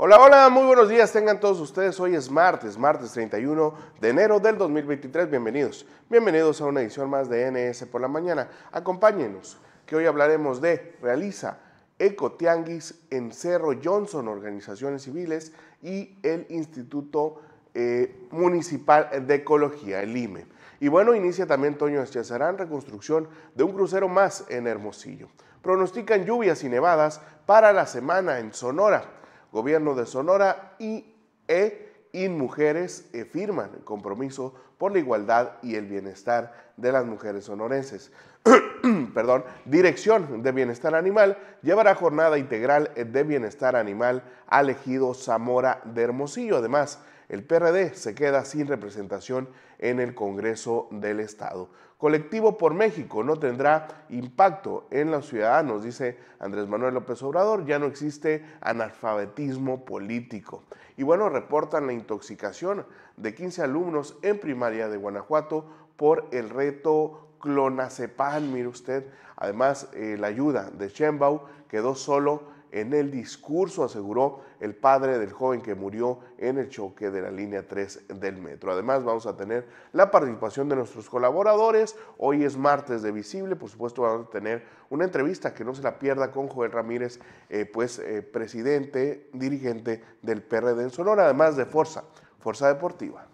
Hola, hola, muy buenos días, tengan todos ustedes. Hoy es martes, martes 31 de enero del 2023. Bienvenidos, bienvenidos a una edición más de NS por la mañana. Acompáñenos, que hoy hablaremos de Realiza Ecotianguis en Cerro Johnson, organizaciones civiles y el Instituto eh, Municipal de Ecología, el IME. Y bueno, inicia también Toño Eschazarán, reconstrucción de un crucero más en Hermosillo. Pronostican lluvias y nevadas para la semana en Sonora. Gobierno de Sonora y E Mujeres eh, firman el compromiso por la igualdad y el bienestar de las mujeres sonorenses. Perdón, Dirección de Bienestar Animal llevará jornada integral de bienestar animal al ejido Zamora de Hermosillo. Además, el PRD se queda sin representación en el Congreso del Estado. Colectivo por México no tendrá impacto en los ciudadanos, dice Andrés Manuel López Obrador, ya no existe analfabetismo político. Y bueno, reportan la intoxicación de 15 alumnos en primaria de Guanajuato por el reto clonazepam, mire usted. Además, eh, la ayuda de Sheinbaum quedó solo en el discurso, aseguró el padre del joven que murió en el choque de la línea 3 del metro. Además, vamos a tener la participación de nuestros colaboradores. Hoy es martes de Visible, por supuesto, vamos a tener una entrevista que no se la pierda con Joel Ramírez, eh, pues eh, presidente, dirigente del PRD en Sonora, además de Forza, Fuerza Deportiva.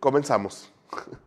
Comenzamos.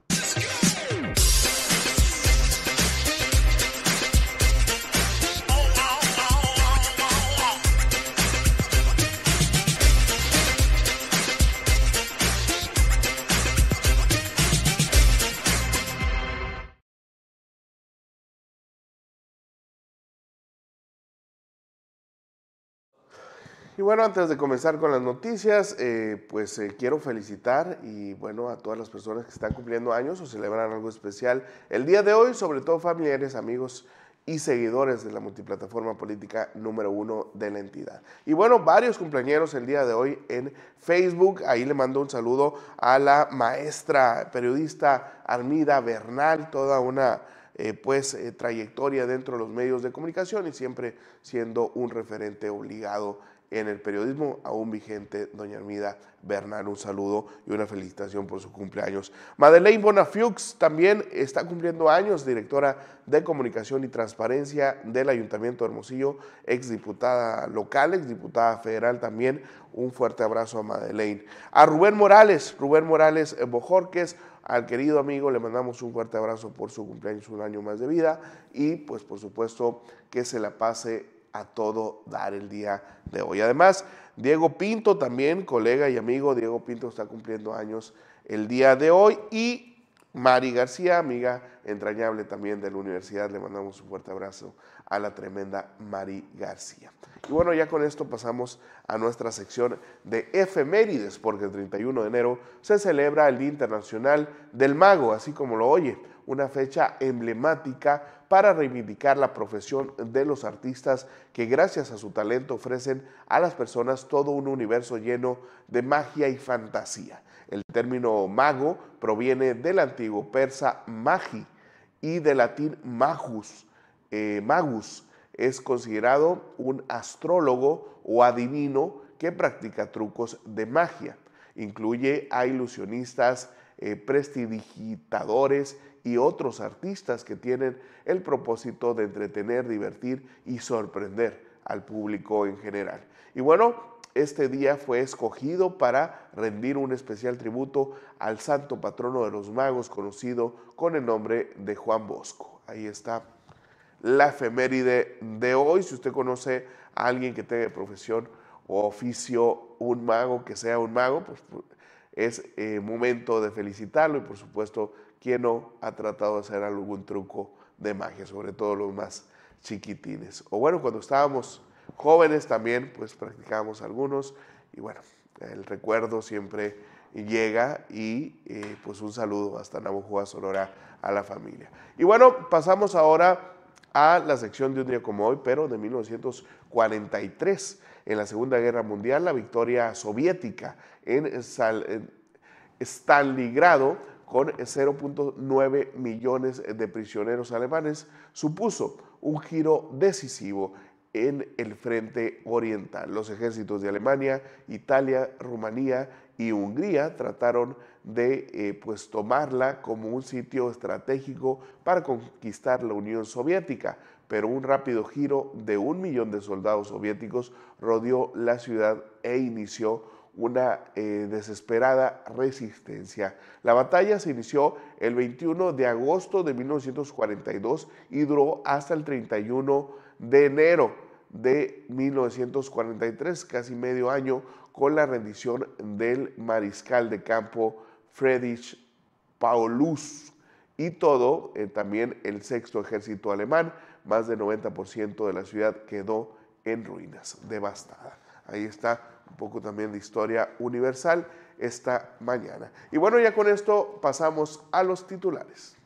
Y bueno, antes de comenzar con las noticias, eh, pues eh, quiero felicitar y bueno a todas las personas que están cumpliendo años o celebran algo especial el día de hoy, sobre todo familiares, amigos y seguidores de la multiplataforma política número uno de la entidad. Y bueno, varios cumpleaños el día de hoy en Facebook. Ahí le mando un saludo a la maestra periodista Armida Bernal, toda una eh, pues trayectoria dentro de los medios de comunicación y siempre siendo un referente obligado en el periodismo aún vigente, doña Armida Bernal. Un saludo y una felicitación por su cumpleaños. Madeleine Bonafiux también está cumpliendo años, directora de Comunicación y Transparencia del Ayuntamiento de Hermosillo, exdiputada local, exdiputada federal también. Un fuerte abrazo a Madeleine. A Rubén Morales, Rubén Morales Bojorques, al querido amigo le mandamos un fuerte abrazo por su cumpleaños, un año más de vida y pues por supuesto que se la pase a todo dar el día de hoy. Además, Diego Pinto también, colega y amigo, Diego Pinto está cumpliendo años el día de hoy y Mari García, amiga entrañable también de la universidad, le mandamos un fuerte abrazo a la tremenda Mari García. Y bueno, ya con esto pasamos a nuestra sección de efemérides, porque el 31 de enero se celebra el Día Internacional del Mago, así como lo oye, una fecha emblemática para reivindicar la profesión de los artistas que gracias a su talento ofrecen a las personas todo un universo lleno de magia y fantasía. El término mago proviene del antiguo persa magi y del latín magus. Eh, magus es considerado un astrólogo o adivino que practica trucos de magia. Incluye a ilusionistas, eh, prestidigitadores y otros artistas que tienen el propósito de entretener, divertir y sorprender al público en general. Y bueno, este día fue escogido para rendir un especial tributo al santo patrono de los magos conocido con el nombre de Juan Bosco. Ahí está la efeméride de hoy. Si usted conoce a alguien que tenga profesión o oficio un mago, que sea un mago, pues es eh, momento de felicitarlo y por supuesto, quien no ha tratado de hacer algún truco de magia, sobre todo los más chiquitines. O bueno, cuando estábamos jóvenes también, pues practicábamos algunos y bueno, el recuerdo siempre llega y eh, pues un saludo hasta Navajo, Sonora a la familia. Y bueno, pasamos ahora a la sección de un día como hoy, pero de 1943 en la Segunda Guerra Mundial, la victoria soviética en Stalingrado con 0.9 millones de prisioneros alemanes supuso un giro decisivo en el frente oriental. Los ejércitos de Alemania, Italia, Rumanía y Hungría trataron de eh, pues tomarla como un sitio estratégico para conquistar la Unión Soviética, pero un rápido giro de un millón de soldados soviéticos rodeó la ciudad e inició una eh, desesperada resistencia. La batalla se inició el 21 de agosto de 1942 y duró hasta el 31 de enero de 1943, casi medio año, con la rendición del mariscal de campo Friedrich Paulus y todo, eh, también el sexto ejército alemán, más del 90% de la ciudad quedó en ruinas, devastada. Ahí está un poco también de historia universal esta mañana. Y bueno, ya con esto pasamos a los titulares.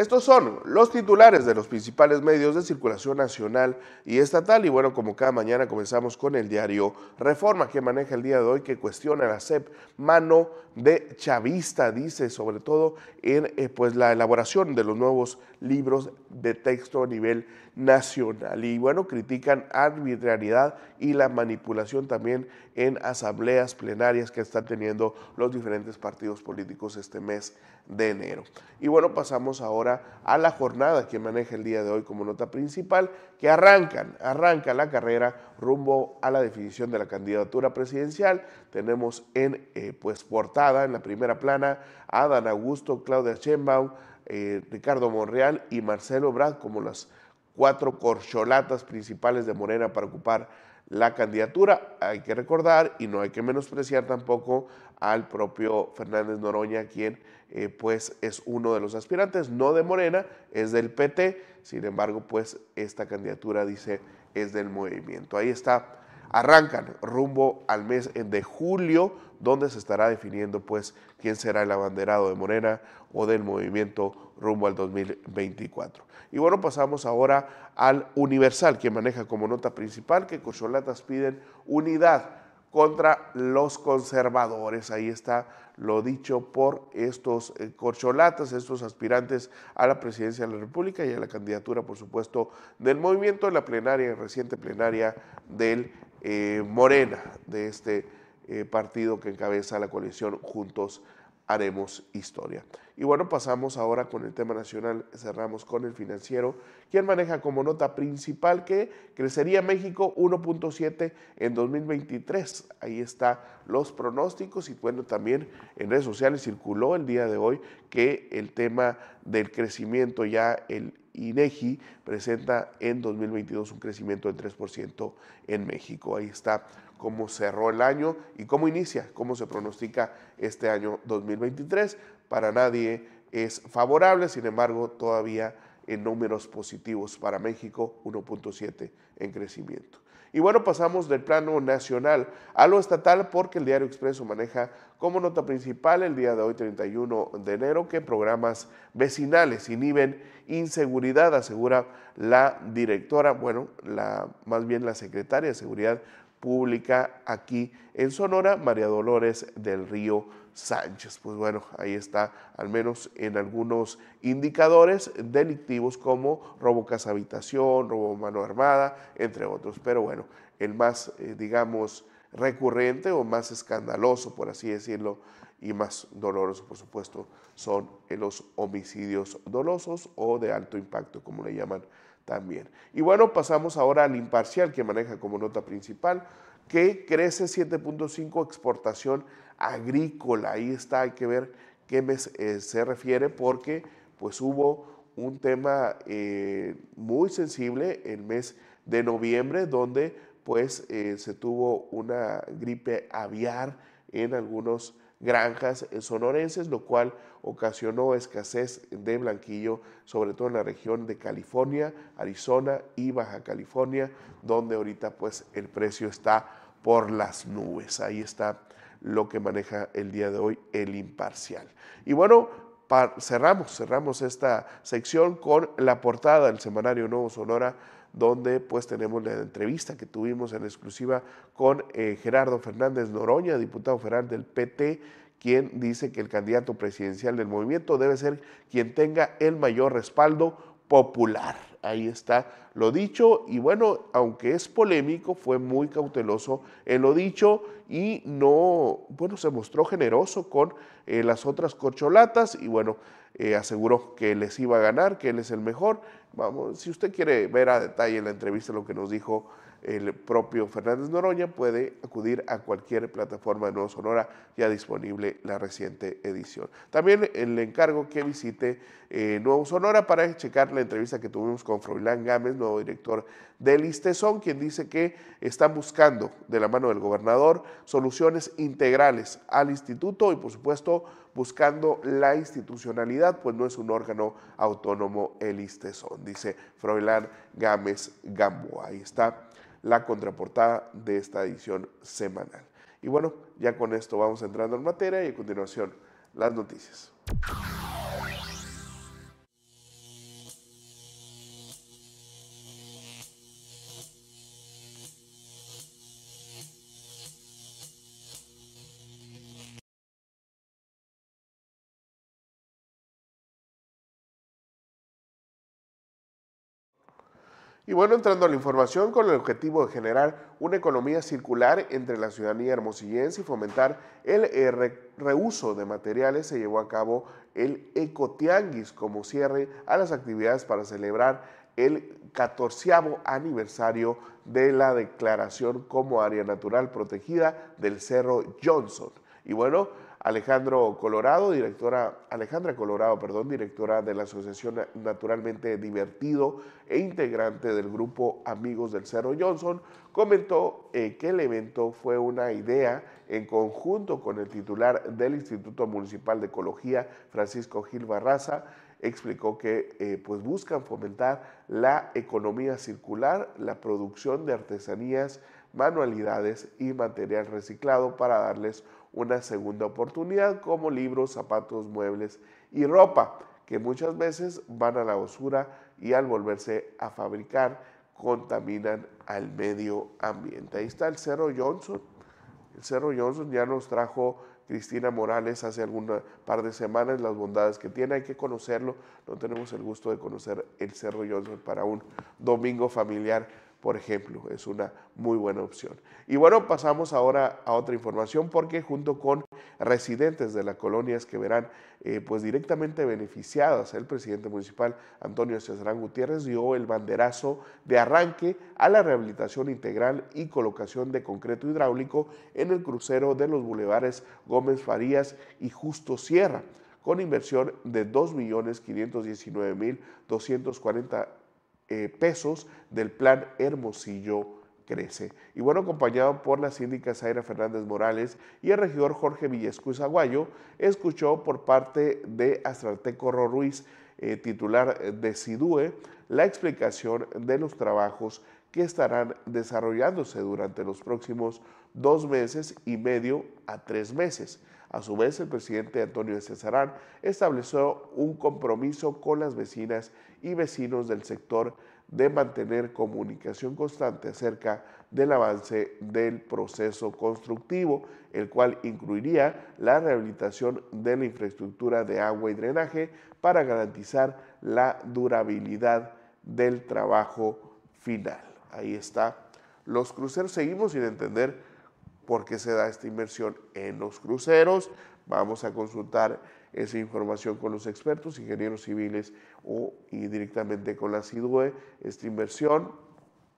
Estos son los titulares de los principales medios de circulación nacional y estatal. Y bueno, como cada mañana comenzamos con el diario Reforma que maneja el día de hoy, que cuestiona la CEP, mano de chavista, dice sobre todo en eh, pues, la elaboración de los nuevos libros de texto a nivel nacional. Y bueno, critican arbitrariedad y la manipulación también en asambleas plenarias que están teniendo los diferentes partidos políticos este mes de enero. Y bueno, pasamos ahora a la jornada que maneja el día de hoy como nota principal, que arrancan, arranca la carrera rumbo a la definición de la candidatura presidencial. Tenemos en eh, pues portada, en la primera plana, a Dan Augusto, Claudia Sheinbaum, eh, Ricardo Monreal y Marcelo Brad como las cuatro corcholatas principales de Morena para ocupar la candidatura. Hay que recordar y no hay que menospreciar tampoco al propio Fernández Noroña, quien eh, pues es uno de los aspirantes, no de Morena, es del PT, sin embargo pues esta candidatura dice es del movimiento. Ahí está, arrancan rumbo al mes de julio, donde se estará definiendo pues quién será el abanderado de Morena o del movimiento rumbo al 2024. Y bueno, pasamos ahora al Universal, que maneja como nota principal que Cocholatas piden unidad contra los conservadores. Ahí está lo dicho por estos eh, corcholatas, estos aspirantes a la presidencia de la República y a la candidatura, por supuesto, del movimiento en la plenaria, reciente plenaria del eh, Morena, de este eh, partido que encabeza la coalición Juntos haremos historia. Y bueno, pasamos ahora con el tema nacional, cerramos con el financiero, quien maneja como nota principal que crecería México 1.7 en 2023. Ahí está los pronósticos y bueno, también en redes sociales circuló el día de hoy que el tema del crecimiento ya el INEGI presenta en 2022 un crecimiento del 3% en México. Ahí está cómo cerró el año y cómo inicia, cómo se pronostica este año 2023. Para nadie es favorable, sin embargo, todavía en números positivos para México, 1.7 en crecimiento. Y bueno, pasamos del plano nacional a lo estatal porque el Diario Expreso maneja como nota principal el día de hoy, 31 de enero, que programas vecinales inhiben inseguridad, asegura la directora, bueno, la, más bien la secretaria de Seguridad pública aquí en Sonora, María Dolores del Río Sánchez. Pues bueno, ahí está, al menos en algunos indicadores delictivos como robo casa habitación, robo mano armada, entre otros. Pero bueno, el más, eh, digamos, recurrente o más escandaloso, por así decirlo, y más doloroso, por supuesto, son los homicidios dolosos o de alto impacto, como le llaman también. Y bueno, pasamos ahora al imparcial que maneja como nota principal, que crece 7.5 exportación agrícola. Ahí está, hay que ver qué mes eh, se refiere porque pues hubo un tema eh, muy sensible el mes de noviembre donde pues eh, se tuvo una gripe aviar en algunos granjas sonorenses, lo cual ocasionó escasez de blanquillo, sobre todo en la región de California, Arizona y Baja California, donde ahorita pues el precio está por las nubes. Ahí está lo que maneja el día de hoy el imparcial. Y bueno, cerramos, cerramos esta sección con la portada del semanario Nuevo Sonora donde pues tenemos la entrevista que tuvimos en exclusiva con eh, Gerardo Fernández Noroña, diputado federal del PT, quien dice que el candidato presidencial del movimiento debe ser quien tenga el mayor respaldo popular. Ahí está lo dicho y bueno, aunque es polémico, fue muy cauteloso en lo dicho y no, bueno, se mostró generoso con eh, las otras corcholatas y bueno, eh, aseguró que les iba a ganar, que él es el mejor. Vamos, si usted quiere ver a detalle la entrevista lo que nos dijo el propio Fernández Noroña, puede acudir a cualquier plataforma de Nuevo Sonora ya disponible la reciente edición. También le encargo que visite eh, Nuevo Sonora para checar la entrevista que tuvimos con Froilán Gámez, nuevo director del ISTESON, quien dice que están buscando de la mano del gobernador soluciones integrales al instituto y por supuesto buscando la institucionalidad, pues no es un órgano autónomo el ISTESON, dice Froilán Gámez Gamboa. Ahí está la contraportada de esta edición semanal. Y bueno, ya con esto vamos entrando en materia y a continuación las noticias. Y bueno, entrando a la información, con el objetivo de generar una economía circular entre la ciudadanía hermosillense y fomentar el eh, reuso de materiales, se llevó a cabo el Ecotianguis como cierre a las actividades para celebrar el 14 aniversario de la declaración como área natural protegida del Cerro Johnson. Y bueno, Alejandro Colorado, directora, Alejandra Colorado, perdón, directora de la Asociación Naturalmente Divertido e integrante del grupo Amigos del Cerro Johnson, comentó eh, que el evento fue una idea en conjunto con el titular del Instituto Municipal de Ecología, Francisco Gil Barraza, explicó que eh, pues buscan fomentar la economía circular, la producción de artesanías, manualidades y material reciclado para darles una segunda oportunidad como libros, zapatos, muebles y ropa, que muchas veces van a la basura y al volverse a fabricar contaminan al medio ambiente. Ahí está el Cerro Johnson. El Cerro Johnson ya nos trajo Cristina Morales hace algún par de semanas las bondades que tiene. Hay que conocerlo. No tenemos el gusto de conocer el Cerro Johnson para un domingo familiar por ejemplo, es una muy buena opción. Y bueno, pasamos ahora a otra información porque junto con residentes de las colonias que verán eh, pues directamente beneficiadas, el presidente municipal Antonio Cesarán Gutiérrez dio el banderazo de arranque a la rehabilitación integral y colocación de concreto hidráulico en el crucero de los bulevares Gómez Farías y Justo Sierra con inversión de 2.519.240 eh, pesos del plan Hermosillo Crece. Y bueno, acompañado por la síndica Zaira Fernández Morales y el regidor Jorge Villescuz Aguayo, escuchó por parte de Astrateco Ruiz, eh, titular de SIDUE, la explicación de los trabajos que estarán desarrollándose durante los próximos dos meses y medio a tres meses. A su vez, el presidente Antonio Cesarán estableció un compromiso con las vecinas y vecinos del sector de mantener comunicación constante acerca del avance del proceso constructivo, el cual incluiría la rehabilitación de la infraestructura de agua y drenaje para garantizar la durabilidad del trabajo final. Ahí está. Los cruceros seguimos sin entender por qué se da esta inversión en los cruceros. Vamos a consultar esa información con los expertos, ingenieros civiles o y directamente con la CIDUE. Esta inversión,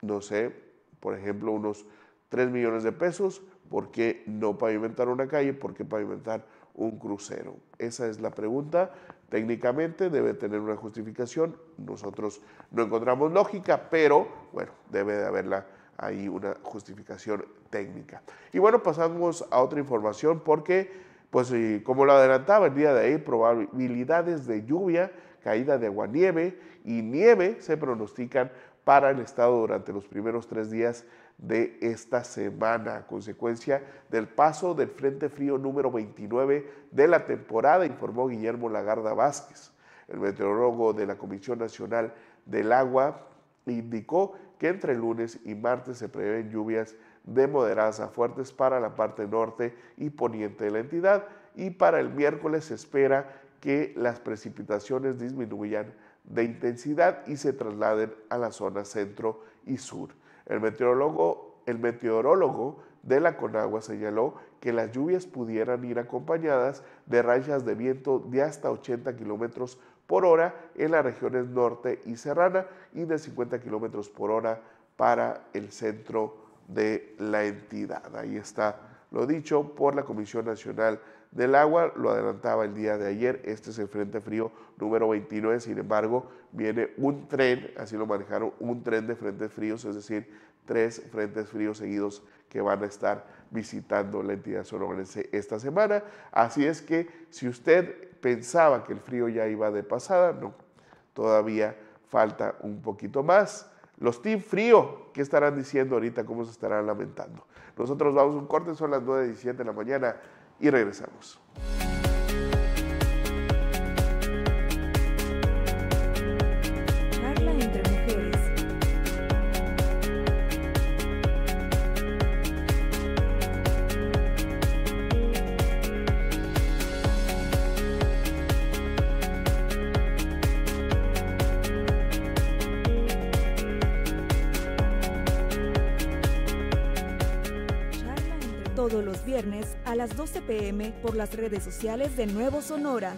no sé, por ejemplo, unos 3 millones de pesos. ¿Por qué no pavimentar una calle? ¿Por qué pavimentar un crucero? Esa es la pregunta. Técnicamente debe tener una justificación. Nosotros no encontramos lógica, pero bueno, debe de haberla ahí una justificación técnica. Y bueno, pasamos a otra información porque, pues como lo adelantaba el día de ahí, probabilidades de lluvia, caída de agua-nieve y nieve se pronostican para el estado durante los primeros tres días de esta semana a consecuencia del paso del Frente Frío número 29 de la temporada, informó Guillermo Lagarda Vázquez. El meteorólogo de la Comisión Nacional del Agua indicó que entre lunes y martes se prevén lluvias de moderadas a fuertes para la parte norte y poniente de la entidad y para el miércoles se espera que las precipitaciones disminuyan de intensidad y se trasladen a la zona centro y sur. El meteorólogo, el meteorólogo de la Conagua señaló que las lluvias pudieran ir acompañadas de rayas de viento de hasta 80 kilómetros por hora en las regiones norte y serrana y de 50 kilómetros por hora para el centro de la entidad. Ahí está lo dicho por la Comisión Nacional del Agua, lo adelantaba el día de ayer, este es el Frente Frío número 29, sin embargo, viene un tren, así lo manejaron, un tren de frentes fríos, es decir, tres frentes fríos seguidos que van a estar visitando la entidad sonorense esta semana. Así es que si usted pensaba que el frío ya iba de pasada, no, todavía falta un poquito más. Los Team Frío, ¿qué estarán diciendo ahorita? ¿Cómo se estarán lamentando? Nosotros vamos a un corte, son las 9.17 de la mañana y regresamos. Todos los viernes a las 12 pm por las redes sociales de Nuevo Sonora.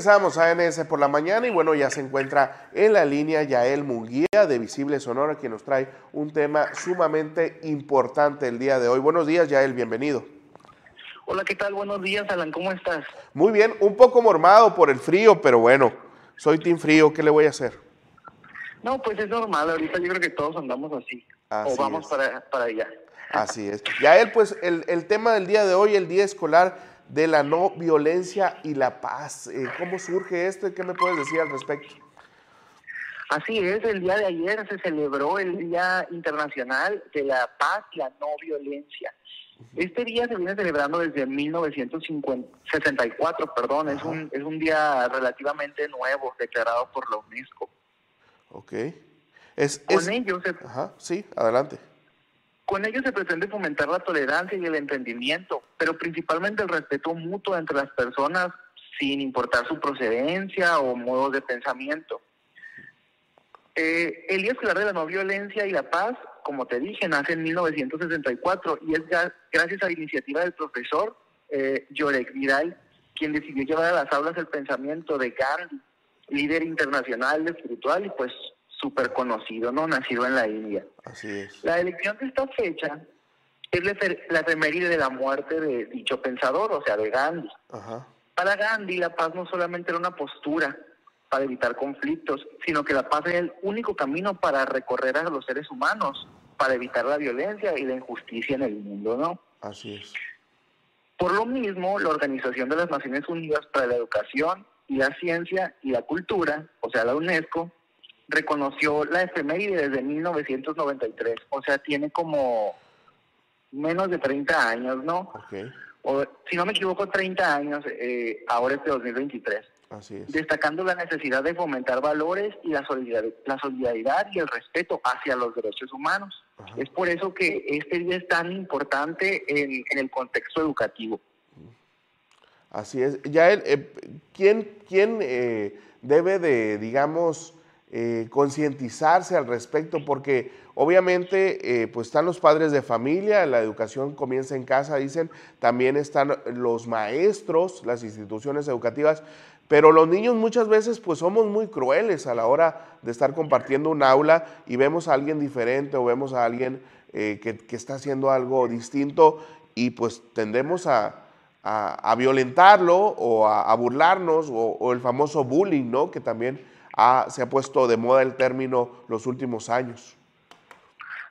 Regresamos a NS por la mañana y bueno, ya se encuentra en la línea Yael Munguía de Visible Sonora, que nos trae un tema sumamente importante el día de hoy. Buenos días, Yael, bienvenido. Hola, ¿qué tal? Buenos días, Alan, ¿cómo estás? Muy bien, un poco mormado por el frío, pero bueno, soy team frío, ¿qué le voy a hacer? No, pues es normal, ahorita yo creo que todos andamos así, o vamos para, para allá. Así es. Yael, pues el, el tema del día de hoy, el día escolar, de la no violencia y la paz. Eh, ¿Cómo surge esto y qué me puedes decir al respecto? Así es, el día de ayer se celebró el Día Internacional de la Paz y la No Violencia. Este día se viene celebrando desde 1964, perdón, es un, es un día relativamente nuevo, declarado por la UNESCO. Ok. Es, Con ello Ajá, sí, adelante. Con ello se pretende fomentar la tolerancia y el entendimiento, pero principalmente el respeto mutuo entre las personas sin importar su procedencia o modos de pensamiento. Eh, el Día Escolar de la No Violencia y la Paz, como te dije, nace en 1964 y es gracias a la iniciativa del profesor eh, Yorek Vidal, quien decidió llevar a las aulas el pensamiento de Gandhi, líder internacional espiritual y pues súper conocido, ¿no? Nacido en la India. Así es. La elección de esta fecha es la efeméride de la muerte de dicho pensador, o sea, de Gandhi. Para Gandhi, la paz no solamente era una postura para evitar conflictos, sino que la paz era el único camino para recorrer a los seres humanos, para evitar la violencia y la injusticia en el mundo, ¿no? Así es. Por lo mismo, la Organización de las Naciones Unidas para la Educación y la Ciencia y la Cultura, o sea, la UNESCO, reconoció la efeméride desde 1993, o sea, tiene como menos de 30 años, ¿no? O, si no me equivoco, 30 años, eh, ahora es de 2023. Así es. Destacando la necesidad de fomentar valores y la solidaridad, la solidaridad y el respeto hacia los derechos humanos. Es por eso que este día es tan importante en, el contexto educativo. Así es. Ya, eh, ¿quién, quién eh, debe de, digamos, eh, concientizarse al respecto? Porque obviamente eh, pues están los padres de familia, la educación comienza en casa, dicen, también están los maestros, las instituciones educativas, pero los niños muchas veces pues somos muy crueles a la hora de estar compartiendo un aula y vemos a alguien diferente o vemos a alguien eh, que, está haciendo algo distinto y pues tendemos a, violentarlo o a, burlarnos o, el famoso bullying, ¿no? Que también se ha puesto de moda el término los últimos años.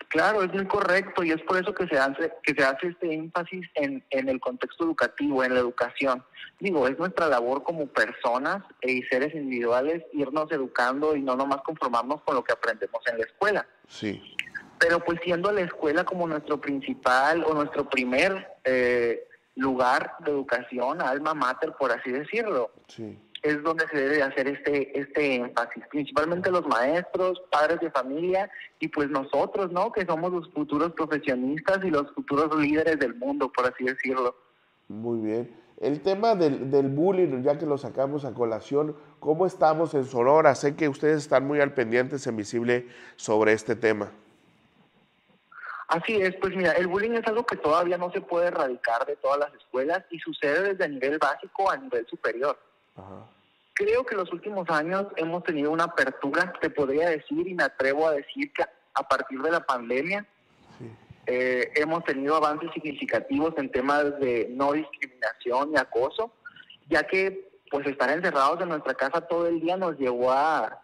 Claro, es muy correcto y es por eso que se hace, que se hace este énfasis en, en el contexto educativo, en la educación. Digo, es nuestra labor como personas y seres individuales irnos educando y no nomás conformarnos con lo que aprendemos en la escuela. Sí. Pero pues siendo la escuela como nuestro principal o nuestro primer eh, lugar de educación, alma mater, por así decirlo. Sí es donde se debe hacer este, este énfasis, principalmente los maestros, padres de familia y pues nosotros, ¿no? Que somos los futuros profesionistas y los futuros líderes del mundo, por así decirlo. Muy bien. El tema del, del bullying, ya que lo sacamos a colación, ¿cómo estamos en Sonora? Sé que ustedes están muy al pendiente en Visible sobre este tema. Así es, pues mira, el bullying es algo que todavía no se puede erradicar de todas las escuelas y sucede desde el nivel básico a nivel superior. Creo que en los últimos años hemos tenido una apertura, te podría decir, y me atrevo a decir que a partir de la pandemia eh, hemos tenido avances significativos en temas de no discriminación y acoso, ya que pues estar encerrados en nuestra casa todo el día nos llevó a,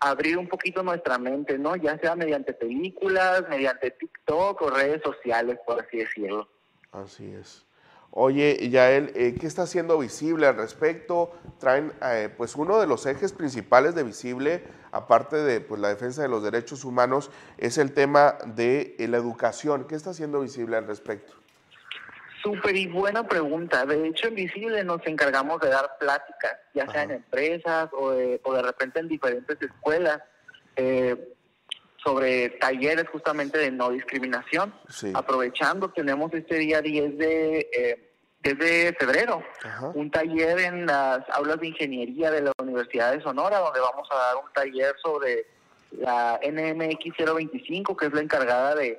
abrir un poquito nuestra mente, ¿no? Ya sea mediante películas, mediante TikTok o redes sociales, por así decirlo. Así es. Oye, Yael, eh, ¿qué está haciendo Visible al respecto? Traen, eh, pues uno de los ejes principales de Visible, aparte de pues, la defensa de los derechos humanos, es el tema de eh, la educación. ¿Qué está haciendo Visible al respecto? Súper y buena pregunta. De hecho, en Visible nos encargamos de dar pláticas, ya sea en empresas o de, o de repente en diferentes escuelas, sobre talleres justamente de no discriminación. Aprovechando, tenemos este día 10 de, eh, febrero, un taller en las aulas de ingeniería de la Universidad de Sonora, donde vamos a dar un taller sobre la NMX 025, que es la encargada de,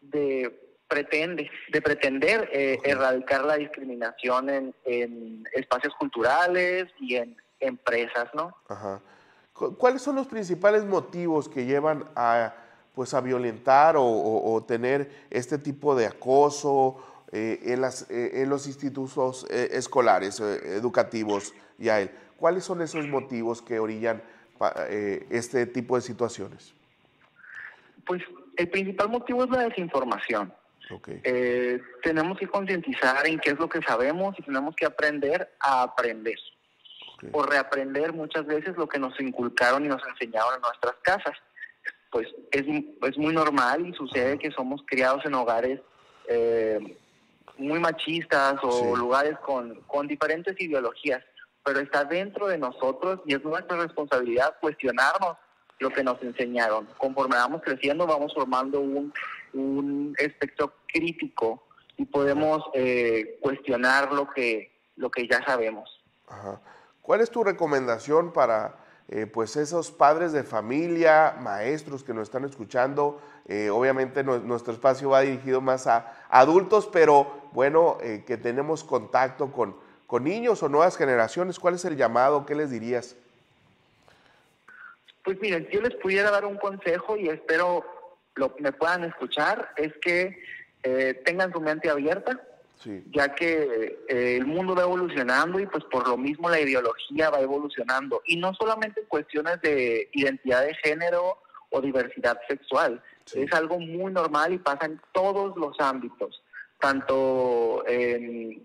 de pretende de pretender eh, erradicar la discriminación en, en espacios culturales y en empresas, ¿no? Ajá. ¿Cuáles son los principales motivos que llevan a, pues, a violentar o, tener este tipo de acoso eh, en, las, eh, en los institutos eh, escolares, educativos, Yael? ¿Cuáles son esos motivos que orillan este tipo de situaciones? Pues el principal motivo es la desinformación. tenemos que concientizar en qué es lo que sabemos y tenemos que aprender a aprender o reaprender muchas veces lo que nos inculcaron y nos enseñaron en nuestras casas. Pues es, es muy normal y sucede que somos criados en hogares eh, muy machistas o lugares con, con diferentes ideologías, pero está dentro de nosotros y es nuestra responsabilidad cuestionarnos lo que nos enseñaron. Conforme vamos creciendo, vamos formando un, un espectro crítico y podemos eh, cuestionar lo que, lo que ya sabemos. Ajá. ¿Cuál es tu recomendación para eh, pues esos padres de familia, maestros que nos están escuchando? Eh, obviamente nuestro espacio va dirigido más a adultos, pero bueno, eh, que tenemos contacto con, con niños o nuevas generaciones. ¿Cuál es el llamado? ¿Qué les dirías? Pues miren, yo les pudiera dar un consejo y espero lo me puedan escuchar, es que tengan su mente abierta, ya que eh, el mundo va evolucionando y pues por lo mismo la ideología va evolucionando. Y no solamente en cuestiones de identidad de género o diversidad sexual, es algo muy normal y pasa en todos los ámbitos, tanto en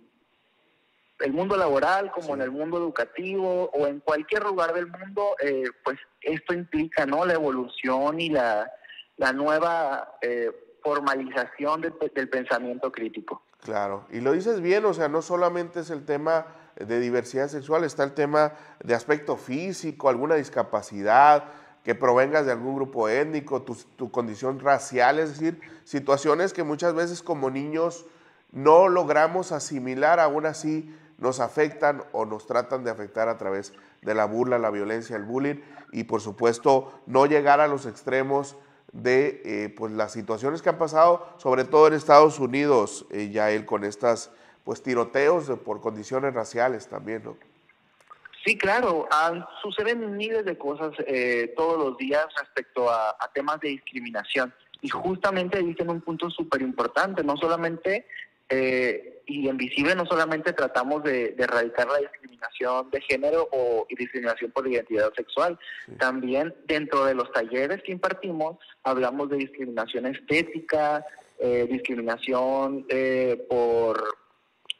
el mundo laboral como en el mundo educativo o en cualquier lugar del mundo, eh, pues esto implica no la evolución y la, la nueva eh, formalización del pensamiento crítico. Claro, y lo dices bien, o sea, no solamente es el tema de diversidad sexual, está el tema de aspecto físico, alguna discapacidad, que provengas de algún grupo étnico, tu, condición racial, es decir, situaciones que muchas veces como niños no logramos asimilar, aún así nos afectan o nos tratan de afectar a través de la burla, la violencia, el bullying y por supuesto no llegar a los extremos de eh, pues las situaciones que han pasado, sobre todo en Estados Unidos, eh, ya él con estas pues tiroteos por condiciones raciales también, ¿no? Sí, claro, suceden miles de cosas eh, todos los días respecto a, temas de discriminación y justamente dicen un punto súper importante, no solamente eh, y en Visible no solamente tratamos de, erradicar la discriminación de género o discriminación por identidad sexual, también dentro de los talleres que impartimos hablamos de discriminación estética, eh, discriminación eh, por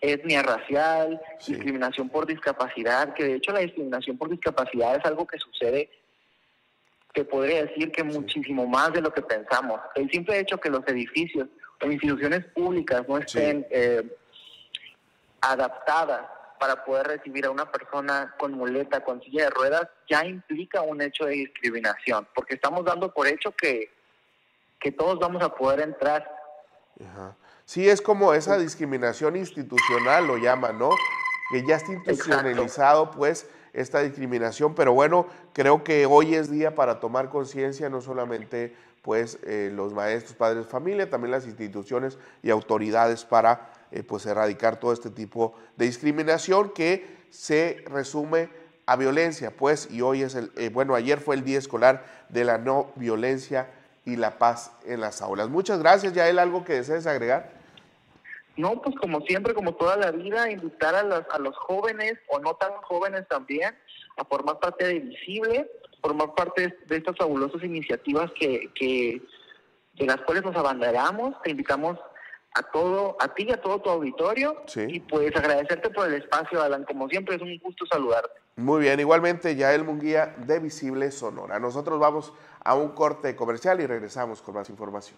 etnia racial, discriminación por discapacidad, que de hecho la discriminación por discapacidad es algo que sucede, que podría decir que muchísimo más de lo que pensamos. El simple hecho que los edificios o instituciones públicas no estén eh, adaptadas para poder recibir a una persona con muleta, con silla de ruedas, ya implica un hecho de discriminación, porque estamos dando por hecho que, que todos vamos a poder entrar. Ajá. Sí, es como esa discriminación institucional, lo llaman, ¿no? Que ya está institucionalizado, pues, esta discriminación, pero bueno, creo que hoy es día para tomar conciencia, no solamente, pues, eh, los maestros, padres, familia, también las instituciones y autoridades para, eh, pues, erradicar todo este tipo de discriminación que se resume a violencia, pues, y hoy es el, eh, bueno, ayer fue el día escolar de la no violencia y la paz en las aulas. Muchas gracias, Yael, ¿algo que desees agregar? No, pues como siempre, como toda la vida, invitar a a los jóvenes o no tan jóvenes también a formar parte de Visible, formar parte de estas fabulosas iniciativas que, que de las cuales nos abanderamos. Te invitamos a todo, a ti y a todo tu auditorio. Y pues agradecerte por el espacio, Alan. Como siempre, es un gusto saludarte. Muy bien, igualmente Yael Munguía de Visible Sonora. Nosotros vamos a un corte comercial y regresamos con más información.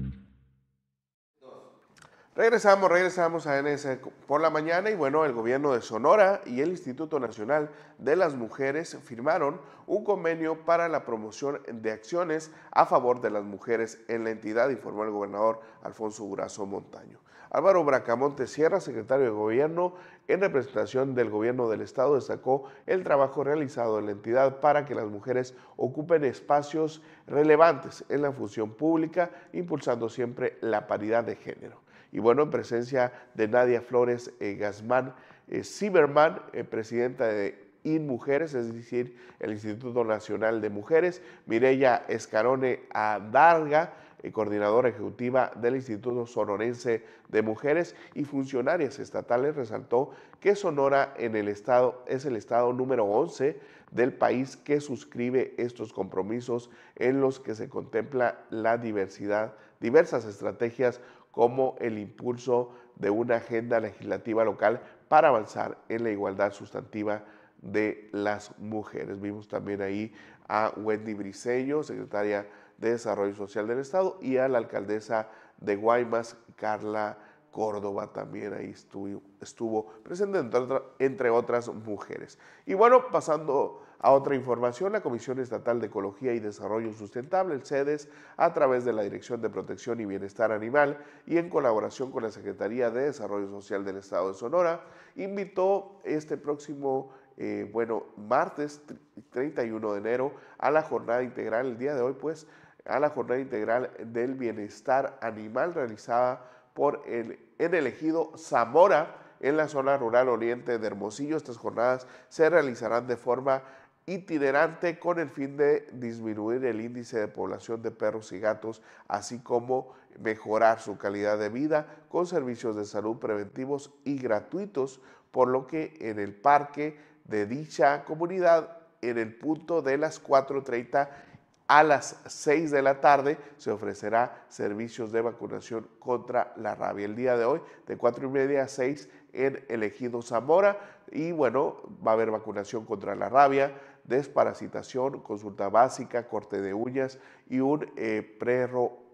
Regresamos, regresamos a NS por la mañana y bueno, el gobierno de Sonora y el Instituto Nacional de las Mujeres firmaron un convenio para la promoción de acciones a favor de las mujeres en la entidad, informó el gobernador Alfonso Durazo Montaño. Álvaro Bracamonte Sierra, secretario de Gobierno, en representación del Gobierno del Estado, destacó el trabajo realizado en la entidad para que las mujeres ocupen espacios relevantes en la función pública, impulsando siempre la paridad de género. Y bueno, en presencia de Nadia Flores eh, Gazmán eh, eh, presidenta de INMujeres, es decir, el Instituto Nacional de Mujeres, Mireya Escarone Adarga, eh, coordinadora ejecutiva del Instituto Sonorense de Mujeres y funcionarias estatales, resaltó que Sonora en el estado es el estado número 11 del país que suscribe estos compromisos en los que se contempla la diversidad, diversas estrategias como el impulso de una agenda legislativa local para avanzar en la igualdad sustantiva de las mujeres. Vimos también ahí a Wendy Briceño, secretaria de Desarrollo Social del Estado, y a la alcaldesa de Guaymas, Carla Córdoba también ahí estuvo, estuvo presente entre, entre, otras mujeres. Y bueno, pasando a otra información, la Comisión Estatal de Ecología y Desarrollo Sustentable, el CEDES, a través de la Dirección de Protección y Bienestar Animal y en colaboración con la Secretaría de Desarrollo Social del Estado de Sonora, invitó este próximo, eh, bueno, martes 31 de enero a la jornada integral, el día de hoy pues, a la jornada integral del bienestar animal realizada por el, en Zamora, en la zona rural oriente de Hermosillo. Estas jornadas se realizarán de forma itinerante con el fin de disminuir el índice de población de perros y gatos, así como mejorar su calidad de vida con servicios de salud preventivos y gratuitos, por lo que en el parque de dicha comunidad, en el punto de las 4.30 a las 6 de la tarde se ofrecerá servicios de vacunación contra la rabia. El día de hoy, de 4 y media a 6 en el ejido Zamora. Y bueno, va a haber vacunación contra la rabia, desparasitación, consulta básica, corte de uñas y un eh,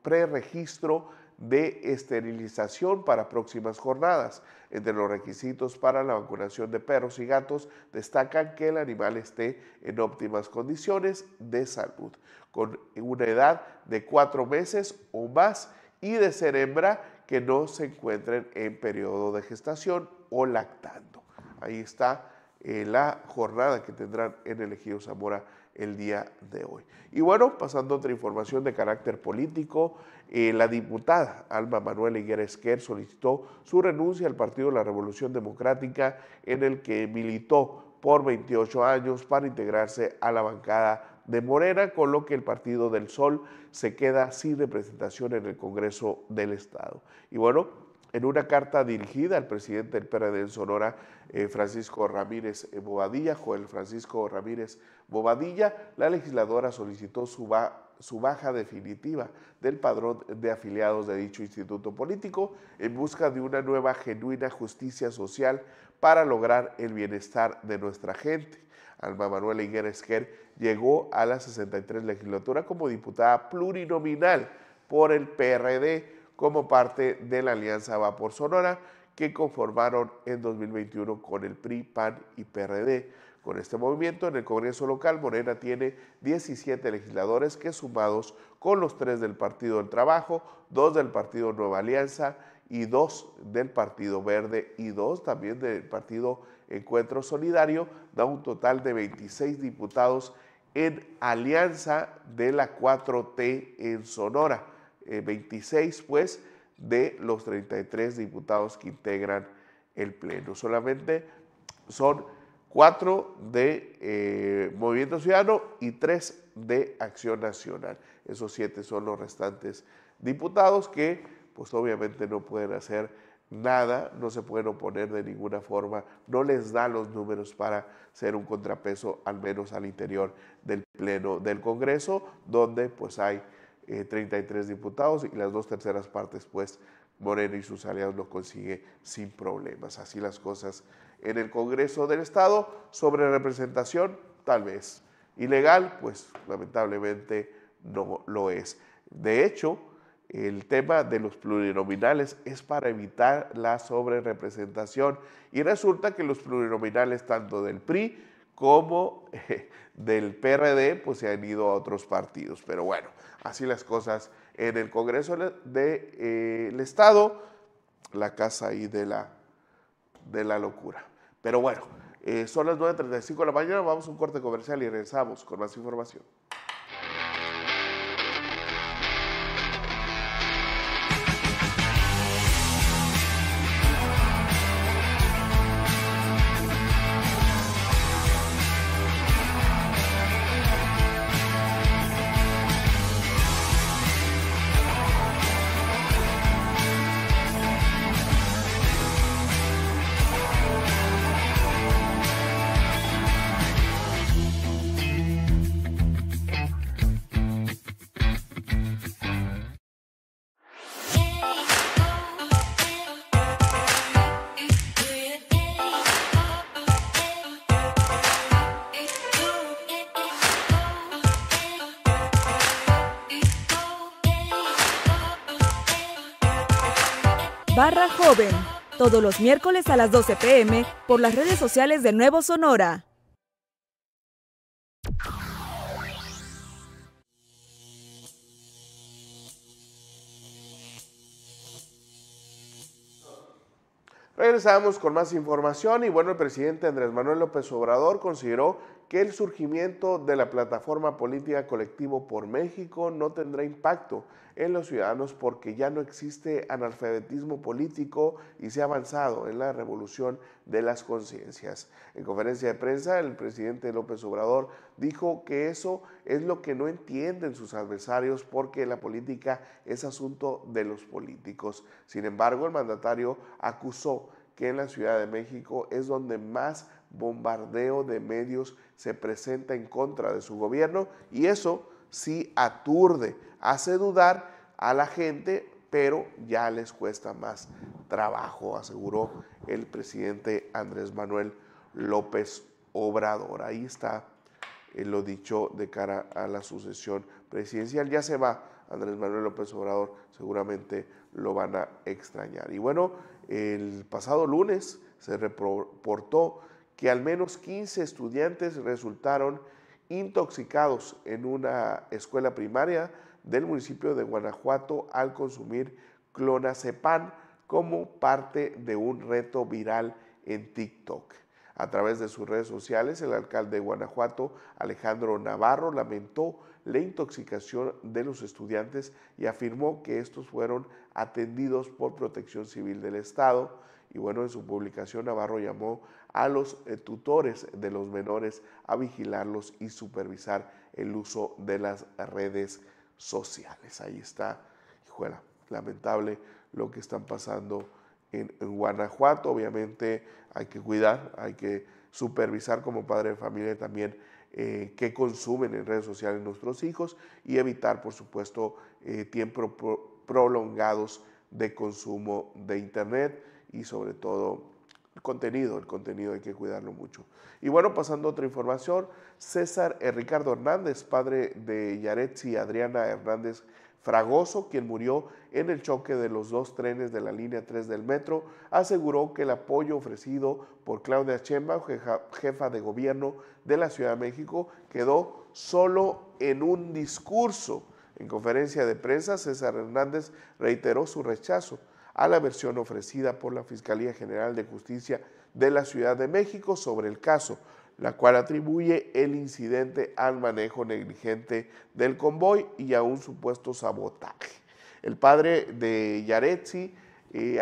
preregistro de esterilización para próximas jornadas. Entre los requisitos para la vacunación de perros y gatos destacan que el animal esté en óptimas condiciones de salud, con una edad de cuatro meses o más y de ser hembra que no se encuentren en periodo de gestación o lactando. Ahí está eh, la jornada que tendrán en el Ejido Zamora el día de hoy. Y bueno, pasando a otra información de carácter político, eh, la diputada Alma Manuela Higuera Esquer solicitó su renuncia al Partido de la Revolución Democrática en el que militó por 28 años para integrarse a la bancada de Morena, con lo que el Partido del Sol se queda sin representación en el Congreso del Estado. Y bueno, en una carta dirigida al presidente del PRD en Sonora, eh, Francisco Ramírez Bobadilla, Joel Francisco Ramírez Bobadilla, la legisladora solicitó su, su baja definitiva del padrón de afiliados de dicho instituto político en busca de una nueva genuina justicia social para lograr el bienestar de nuestra gente. Alma Manuela Higuera Esquer llegó a la 63 legislatura como diputada plurinominal por el PRD como parte de la Alianza Va por Sonora que conformaron en 2021 con el PRI, PAN y PRD. Con este movimiento en el Congreso local, Morena tiene 17 legisladores que sumados con los tres del Partido del Trabajo, dos del Partido Nueva Alianza y dos del Partido Verde y dos también del Partido Encuentro Solidario, da un total de 26 diputados en alianza de la 4T en Sonora. 26 eh, pues de los 33 diputados que integran el Pleno. Solamente son cuatro de eh, Movimiento Ciudadano y tres de Acción Nacional. Esos siete son los restantes diputados que pues obviamente no pueden hacer nada, no se pueden oponer de ninguna forma, no les da los números para ser un contrapeso, al menos al interior del Pleno del Congreso, donde pues hay 33 eh, diputados y las dos terceras partes, pues Moreno y sus aliados lo consigue sin problemas. Así las cosas en el Congreso del Estado. Sobre representación, tal vez. Ilegal, pues lamentablemente no lo es. De hecho, el tema de los plurinominales es para evitar la sobrerepresentación y resulta que los plurinominales tanto del PRI como del PRD pues se han ido a otros partidos. Pero bueno, así las cosas en el Congreso del de, eh, Estado, la casa ahí de la, de la locura. Pero bueno, eh, son las 9.35 de la mañana, vamos a un corte comercial y regresamos con más información. Joven. Todos los miércoles a las 12 pm por las redes sociales de Nuevo Sonora. Regresamos con más información y bueno, el presidente Andrés Manuel López Obrador consideró que el surgimiento de la plataforma política colectivo por México no tendrá impacto en los ciudadanos porque ya no existe analfabetismo político y se ha avanzado en la revolución de las conciencias. En conferencia de prensa, el presidente López Obrador dijo que eso es lo que no entienden sus adversarios porque la política es asunto de los políticos. Sin embargo, el mandatario acusó que en la Ciudad de México es donde más bombardeo de medios se presenta en contra de su gobierno y eso sí aturde, hace dudar a la gente, pero ya les cuesta más trabajo, aseguró el presidente Andrés Manuel López Obrador. Ahí está eh, lo dicho de cara a la sucesión presidencial. Ya se va Andrés Manuel López Obrador, seguramente lo van a extrañar. Y bueno, el pasado lunes se reportó que al menos 15 estudiantes resultaron intoxicados en una escuela primaria del municipio de Guanajuato al consumir clonazepam como parte de un reto viral en TikTok. A través de sus redes sociales, el alcalde de Guanajuato, Alejandro Navarro, lamentó la intoxicación de los estudiantes y afirmó que estos fueron atendidos por Protección Civil del Estado. Y bueno, en su publicación Navarro llamó a los eh, tutores de los menores a vigilarlos y supervisar el uso de las redes sociales. Ahí está, hijuela, lamentable lo que están pasando en, Guanajuato. Obviamente hay que cuidar, hay que supervisar como padre de familia también eh, qué consumen en redes sociales nuestros hijos y evitar, por supuesto, eh, tiempos prolongados de consumo de Internet y sobre todo contenido, el contenido hay que cuidarlo mucho. Y bueno, pasando a otra información, César eh, Ricardo Hernández, padre de Yaretsi Adriana Hernández Fragoso, quien murió en el choque de los dos trenes de la línea 3 del metro, aseguró que el apoyo ofrecido por Claudia Sheinbaum, jefa de gobierno de la Ciudad de México, quedó solo en un discurso. En conferencia de prensa, César Hernández reiteró su rechazo a la versión ofrecida por la Fiscalía General de Justicia de la Ciudad de México sobre el caso, la cual atribuye el incidente al manejo negligente del convoy y a un supuesto sabotaje. El padre de Yaretsi eh,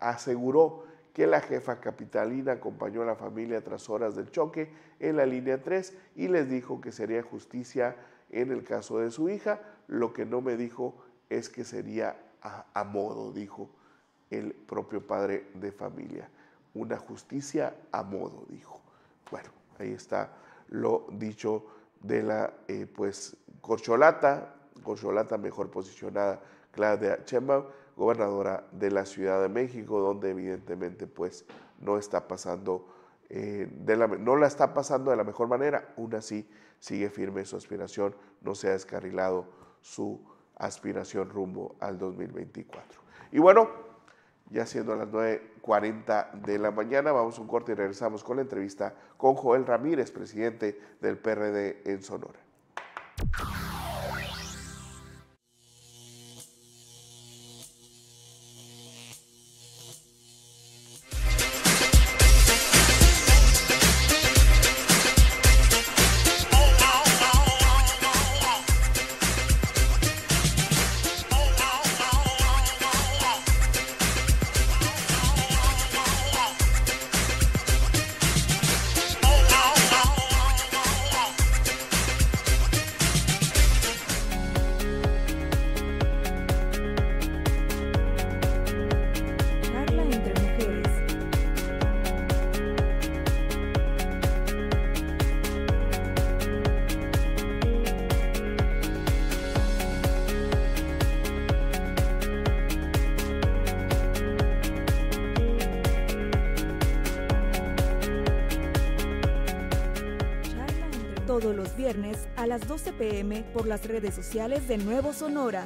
aseguró que la jefa capitalina acompañó a la familia tras horas del choque en la línea 3 y les dijo que sería justicia en el caso de su hija. Lo que no me dijo es que sería a modo, dijo el propio padre de familia. Una justicia a modo, dijo. Bueno, ahí está lo dicho de la eh, pues corcholata, corcholata mejor posicionada, Claudia Chemba, gobernadora de la Ciudad de México, donde evidentemente pues no está pasando eh, de la, no la está pasando de la mejor manera, aún así sigue firme su aspiración, no se ha descarrilado su aspiración rumbo al 2024. Y bueno, ya siendo las 9.40 de la mañana. Vamos a un corte y regresamos con la entrevista con Joel Ramírez, presidente del PRD en Sonora. Por las redes sociales de Nuevo Sonora.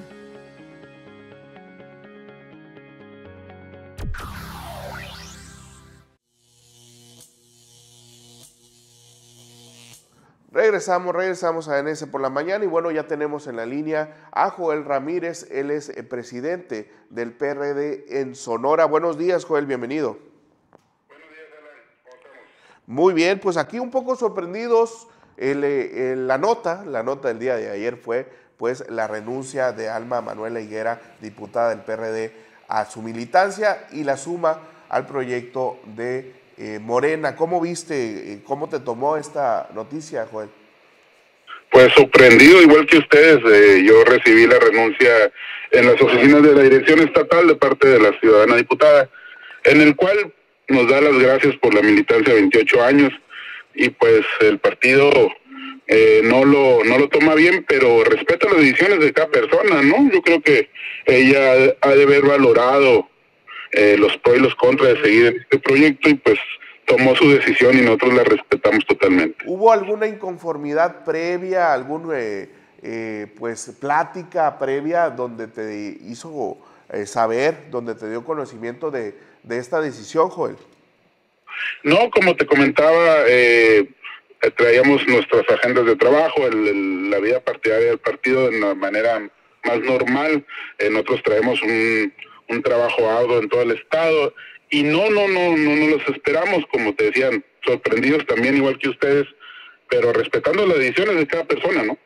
Regresamos, regresamos a NS por la mañana y bueno, ya tenemos en la línea a Joel Ramírez, él es el presidente del PRD en Sonora. Buenos días, Joel, bienvenido. Buenos días, Alan. ¿Cómo estamos? Muy bien, pues aquí un poco sorprendidos. Eh, la nota, la nota del día de ayer fue pues la renuncia de Alma Manuela Higuera, diputada del PRD, a su militancia y la suma al proyecto de eh, Morena. ¿Cómo viste, eh, cómo te tomó esta noticia, Joel? Pues sorprendido, igual que ustedes, yo recibí la renuncia en las oficinas de la Dirección Estatal de parte de la ciudadana diputada, en el cual nos da las gracias por la militancia de 28 años y pues el partido eh, no lo no lo toma bien, pero respeta las decisiones de cada persona, ¿no? Yo creo que ella ha de haber valorado eh, los pros y los contras de seguir este proyecto y pues tomó su decisión y nosotros la respetamos totalmente. ¿Hubo alguna inconformidad previa, algún eh, eh, pues plática previa donde te hizo saber, donde te dio conocimiento de, de, esta decisión, Joel? No, como te comentaba, traíamos nuestras agendas de trabajo, el, la vida partidaria del partido de una manera más normal. nosotros traemos un, un trabajo arduo en todo el estado y no, no, no, no, no los esperamos, como te decían, sorprendidos también igual que ustedes, pero respetando las decisiones de cada persona, ¿no?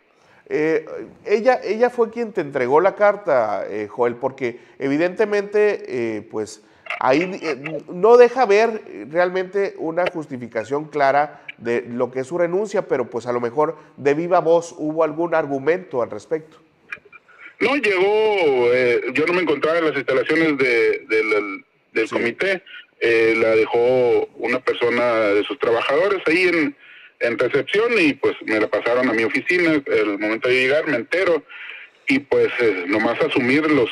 Eh, ella, ella fue quien te entregó la carta, eh, Joel, porque evidentemente, eh, pues ahí eh, no deja ver realmente una justificación clara de lo que es su renuncia, pero pues a lo mejor de viva voz hubo algún argumento al respecto. No, llegó, eh, yo no me encontraba en las instalaciones de, del, del sí. comité, eh, la dejó una persona de sus trabajadores ahí en, en recepción y pues me la pasaron a mi oficina, el momento de llegar me entero y pues nomás asumir los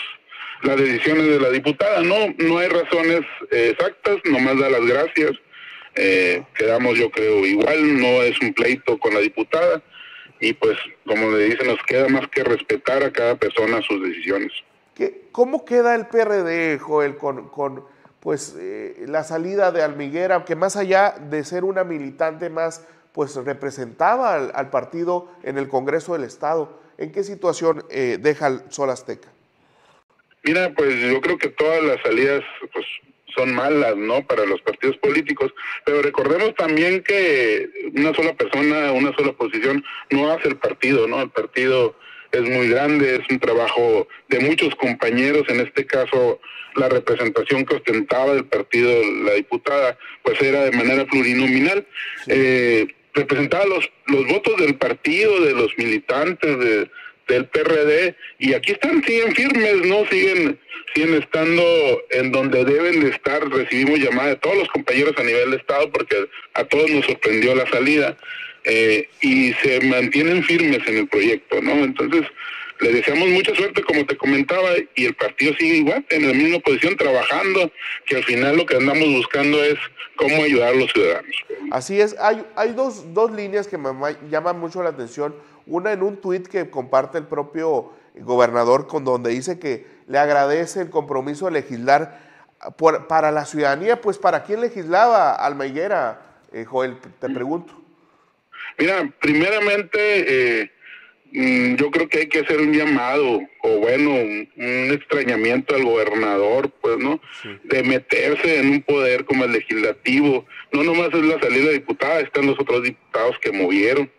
las decisiones de la diputada, no, no hay razones eh, exactas, nomás da las gracias, eh, quedamos yo creo igual, no es un pleito con la diputada, y pues como le dicen nos queda más que respetar a cada persona sus decisiones. ¿Qué, ¿Cómo queda el PRD, Joel, con, con pues eh, la salida de Almiguera, que más allá de ser una militante más, pues representaba al, al partido en el Congreso del Estado? ¿En qué situación eh, deja el Sol Azteca? Mira, pues yo creo que todas las salidas pues son malas, ¿no? Para los partidos políticos, pero recordemos también que una sola persona, una sola posición no hace el partido, ¿no? El partido es muy grande, es un trabajo de muchos compañeros, en este caso la representación que ostentaba del partido la diputada, pues era de manera plurinominal. Sí. Eh, representaba los, los votos del partido, de los militantes, de, del PRD, y aquí están, siguen firmes, ¿no? Siguen siguen estando en donde deben de estar. Recibimos llamadas de todos los compañeros a nivel de Estado porque a todos nos sorprendió la salida eh, y se mantienen firmes en el proyecto, ¿no? Entonces, le deseamos mucha suerte, como te comentaba, y el partido sigue igual, en la misma posición, trabajando, que al final lo que andamos buscando es cómo ayudar a los ciudadanos. Así es, hay, hay dos, dos líneas que me llaman mucho la atención. Una en un tuit que comparte el propio gobernador, con donde dice que le agradece el compromiso de legislar por, para la ciudadanía, pues ¿para quién legislaba Almaiguera, eh, Joel? Te pregunto. Mira, primeramente, eh, yo creo que hay que hacer un llamado, o bueno, un, un extrañamiento al gobernador, pues, ¿no? Sí. De meterse en un poder como el legislativo. No nomás es la salida diputada, están los otros diputados que movieron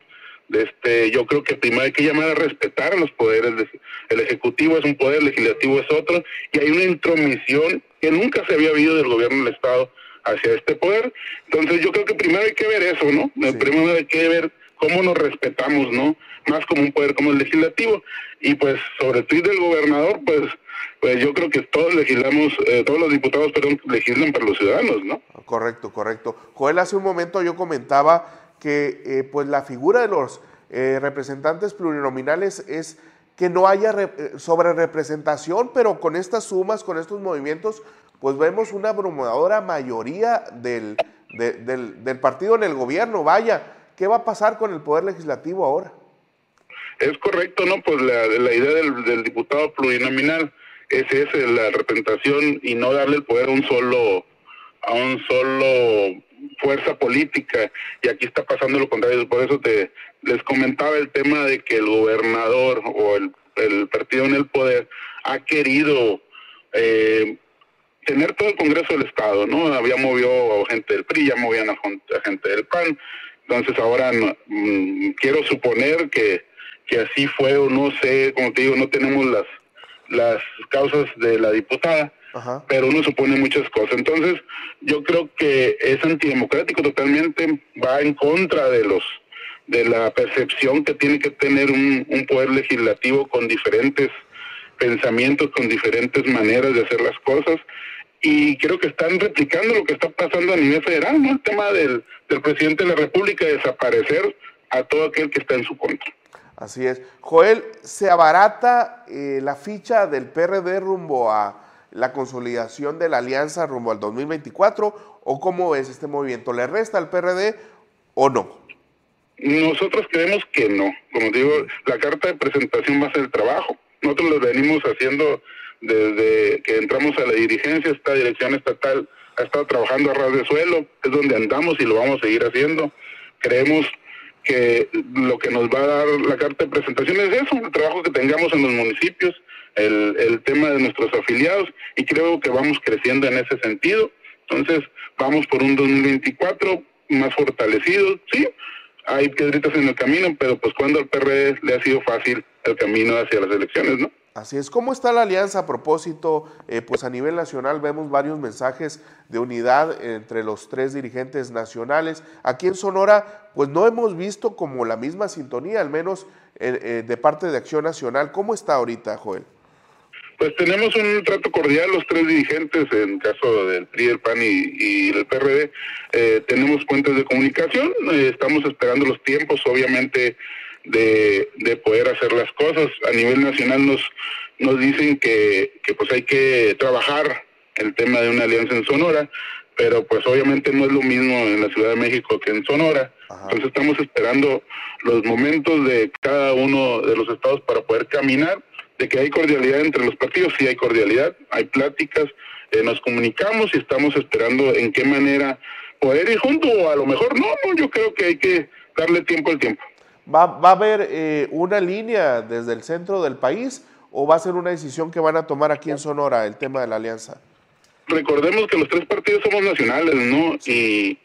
este, yo creo que primero hay que llamar a respetar a los poderes. De, el Ejecutivo es un poder, el Legislativo es otro, y hay una intromisión que nunca se había habido del gobierno del Estado hacia este poder. Entonces yo creo que primero hay que ver eso, ¿no? Sí. Primero hay que ver cómo nos respetamos, ¿no? Más como un poder como el legislativo. Y pues sobre el tweet del gobernador, pues pues yo creo que todos legislamos, eh, todos los diputados, perdón, legislan para los ciudadanos, ¿no? Correcto, correcto. Joel, hace un momento yo comentaba que eh, pues la figura de los eh, representantes plurinominales es que no haya re eh, sobre representación, pero con estas sumas, con estos movimientos, pues vemos una abrumadora mayoría del, de, del, del partido en el gobierno. Vaya, ¿qué va a pasar con el Poder Legislativo ahora? Es correcto, ¿no? Pues la, la idea del, del, diputado plurinominal es esa la representación y no darle el poder a un solo a un solo fuerza política y aquí está pasando lo contrario por eso te les comentaba el tema de que el gobernador o el, el partido en el poder ha querido eh, tener todo el Congreso del Estado, ¿no? Había movido a gente del PRI, ya movían a, gente del PAN, entonces ahora mm, quiero suponer que, que así fue o no sé, como te digo, no tenemos las, las causas de la diputada, pero uno supone muchas cosas. Entonces yo creo que es antidemocrático totalmente, va en contra de los de la percepción que tiene que tener un, un poder legislativo con diferentes pensamientos, con diferentes maneras de hacer las cosas y creo que están replicando lo que está pasando a nivel federal, ¿no? El tema del, del presidente de la República desaparecer a todo aquel que está en su contra. Así es. Joel, ¿se abarata eh, la ficha del PRD rumbo a la consolidación de la alianza rumbo al 2024 o cómo es este movimiento? ¿Le resta al PRD o no? Nosotros creemos que no. Como digo, la carta de presentación va a ser el trabajo. Nosotros lo venimos haciendo desde que entramos a la dirigencia, esta dirección estatal ha estado trabajando a ras de suelo, es donde andamos y lo vamos a seguir haciendo. Creemos que lo que nos va a dar la carta de presentación es eso, el trabajo que tengamos en los municipios, el, el tema de nuestros afiliados y creo que vamos creciendo en ese sentido. Entonces, vamos por un 2024 más fortalecido, sí, hay piedritas en el camino, pero pues cuando al PRD le ha sido fácil el camino hacia las elecciones, ¿no? Así es. ¿Cómo está la alianza a propósito? Eh, pues a nivel nacional vemos varios mensajes de unidad entre los tres dirigentes nacionales. Aquí en Sonora, pues no hemos visto como la misma sintonía, al menos eh, eh, de parte de Acción Nacional. ¿Cómo está ahorita, Joel? Pues tenemos un trato cordial los tres dirigentes, en caso del PRI, el PAN y, el PRD. tenemos puentes de comunicación, estamos esperando los tiempos, obviamente de, de poder hacer las cosas. A nivel nacional nos, nos dicen que, que pues hay que trabajar el tema de una alianza en Sonora, pero pues obviamente no es lo mismo en la Ciudad de México que en Sonora. Entonces estamos esperando los momentos de cada uno de los estados para poder caminar, de que hay cordialidad entre los partidos, sí hay cordialidad, hay pláticas, eh, nos comunicamos y estamos esperando en qué manera poder ir juntos o a lo mejor no, no, yo creo que hay que darle tiempo al tiempo. ¿Va, va a haber eh, una línea desde el centro del país o va a ser una decisión que van a tomar aquí en Sonora el tema de la alianza? Recordemos que los tres partidos somos nacionales, ¿no? Y,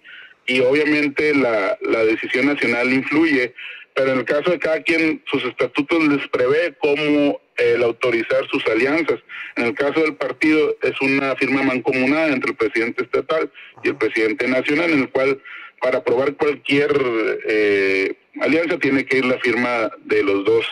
y obviamente la, la decisión nacional influye, pero en el caso de cada quien, sus estatutos les prevé cómo el autorizar sus alianzas. En el caso del partido es una firma mancomunada entre el presidente estatal y el presidente nacional, en el cual para aprobar cualquier eh, alianza tiene que ir la firma de los dos,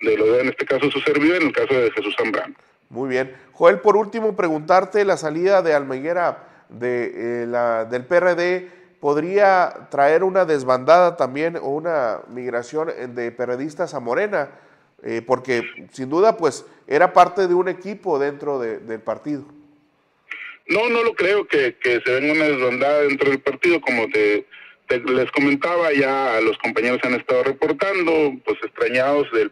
de los en este caso su servidor, en el caso de Jesús Zambrano. Muy bien. Joel, por último, preguntarte la salida de Almeguera de, eh, la, del PRD podría traer una desbandada también o una migración de periodistas a Morena, eh, porque sin duda pues era parte de un equipo dentro del partido. No, no lo creo que, que se venga una desbandada dentro del partido, como te les comentaba, ya los compañeros han estado reportando, pues extrañados del,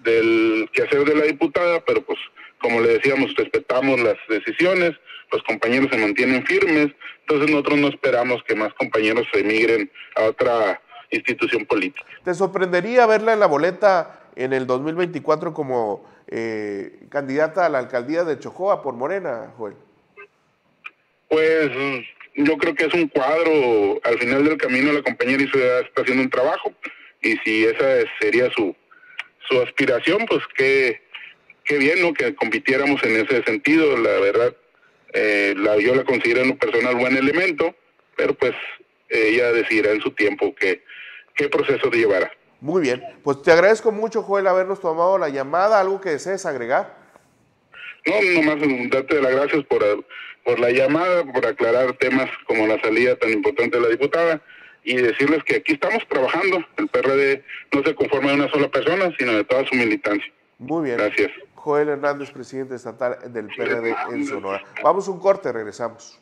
del quehacer de la diputada, pero pues como le decíamos, respetamos las decisiones, los compañeros se mantienen firmes, entonces nosotros no esperamos que más compañeros se emigren a otra institución política. ¿Te sorprendería verla en la boleta en el 2024 como eh, candidata a la alcaldía de Chojoa por Morena, Joel? Pues yo creo que es un cuadro, al final del camino la compañera está haciendo un trabajo y si esa sería su, su aspiración, pues qué, qué bien, ¿no? Que compitiéramos en ese sentido, la verdad, eh, la, yo la considero en lo personal buen elemento, pero pues ella decidirá en su tiempo qué, qué proceso de llevará. Muy bien, pues te agradezco mucho, Joel, habernos tomado la llamada, algo que desees agregar. No, nomás darte las gracias por por la llamada, por aclarar temas como la salida tan importante de la diputada y decirles que aquí estamos trabajando. El PRD no se conforma de una sola persona, sino de toda su militancia. Muy bien. Gracias. Joel Hernández, presidente estatal del PRD en Sonora. Vamos un corte, regresamos.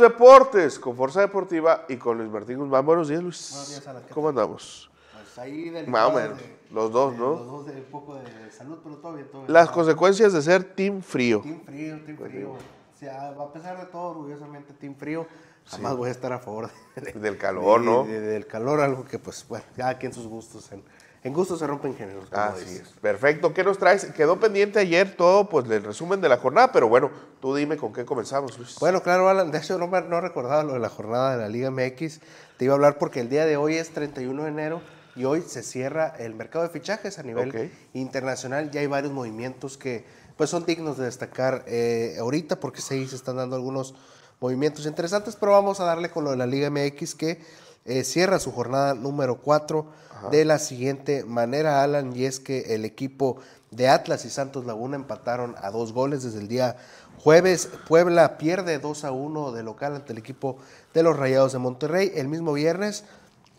Los deportes, con Fuerza Deportiva y con Luis Martín Guzmán. Buenos días, Luis. Buenos días, Alan. ¿Qué ¿Cómo andamos? Pues ahí del Más o menos. Los dos, ¿no? Los dos de un poco de salud, pero todo bien, todo bien. Las consecuencias de ser team frío. Team frío, team frío. O sea, a pesar de todo, orgullosamente, team frío. Jamás voy a estar a favor de- Del calor, de- ¿no? de- del calor, algo que, pues, bueno, cada quien sus gustos. En, en gustos se rompen géneros. como Así dices. es. Perfecto. ¿Qué nos traes? Quedó pendiente ayer todo, pues, el resumen de la jornada, pero bueno, tú dime con qué comenzamos, Luis. Bueno, claro, Alan, de hecho no, me- no recordaba lo de la jornada de la Liga MX. Te iba a hablar porque el día de hoy es 31 de enero y hoy se cierra el mercado de fichajes a nivel internacional. Ya hay varios movimientos que pues son dignos de destacar eh, ahorita porque sí se están dando algunos movimientos interesantes, pero vamos a darle con lo de la Liga MX que eh, cierra su jornada número 4 de la siguiente manera, Alan, y es que el equipo de Atlas y Santos Laguna empataron a dos goles desde el día jueves. Puebla pierde 2 a 1 de local ante el equipo de los Rayados de Monterrey. El mismo viernes,